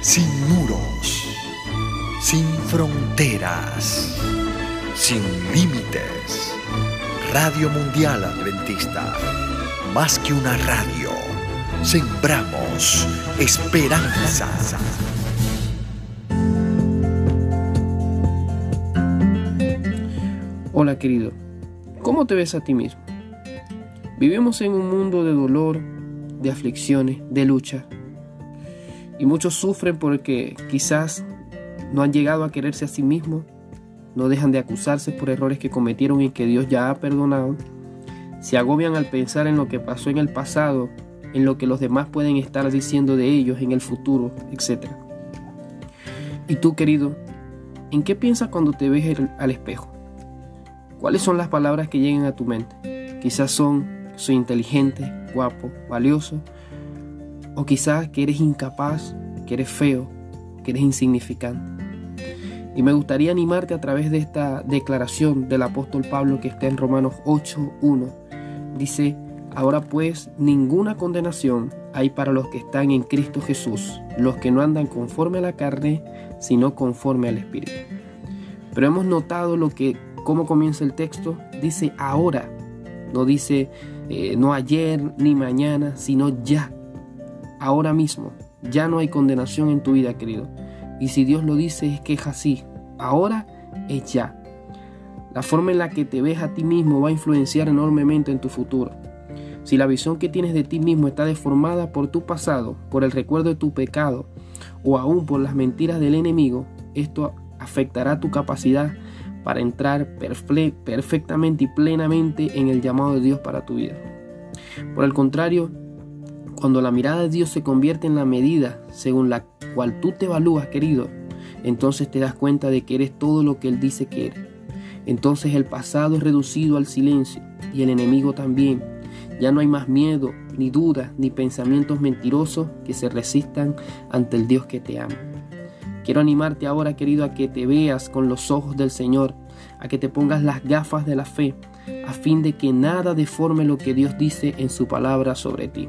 sin muros, sin fronteras, sin límites. Radio Mundial Adventista, más que una radio, sembramos esperanza. Hola querido, ¿cómo te ves a ti mismo? Vivimos en un mundo de dolor, de aflicciones, de lucha y muchos sufren porque quizás no han llegado a quererse a sí mismos, no dejan de acusarse por errores que cometieron y que Dios ya ha perdonado. Se agobian al pensar en lo que pasó en el pasado, en lo que los demás pueden estar diciendo de ellos en el futuro, etc. Y tú, querido, ¿en qué piensas cuando te ves al espejo? ¿Cuáles son las palabras que llegan a tu mente? Quizás son, soy inteligente, guapo, valioso, o quizás que eres incapaz, que eres feo, que eres insignificante. Y me gustaría animarte a través de esta declaración del apóstol Pablo que está en Romanos 8.1. Dice, ahora pues ninguna condenación hay para los que están en Cristo Jesús, los que no andan conforme a la carne, sino conforme al Espíritu. Pero hemos notado lo que, cómo comienza el texto, dice ahora, no dice eh, no ayer ni mañana, sino ya ahora mismo. Ya no hay condenación en tu vida, querido. Y si Dios lo dice es que es así. Ahora es ya. La forma en la que te ves a ti mismo va a influenciar enormemente en tu futuro. Si la visión que tienes de ti mismo está deformada por tu pasado, por el recuerdo de tu pecado o aún por las mentiras del enemigo, esto afectará tu capacidad para entrar perfectamente y plenamente en el llamado de Dios para tu vida. Por el contrario, cuando la mirada de Dios se convierte en la medida según la cual tú te evalúas, querido, entonces te das cuenta de que eres todo lo que Él dice que eres. Entonces el pasado es reducido al silencio y el enemigo también. Ya no hay más miedo, ni dudas, ni pensamientos mentirosos que se resistan ante el Dios que te ama. Quiero animarte ahora, querido, a que te veas con los ojos del Señor, a que te pongas las gafas de la fe, a fin de que nada deforme lo que Dios dice en su palabra sobre ti.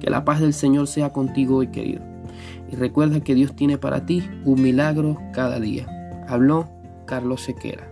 Que la paz del Señor sea contigo hoy, querido. Y recuerda que Dios tiene para ti un milagro cada día. Habló Carlos Sequera.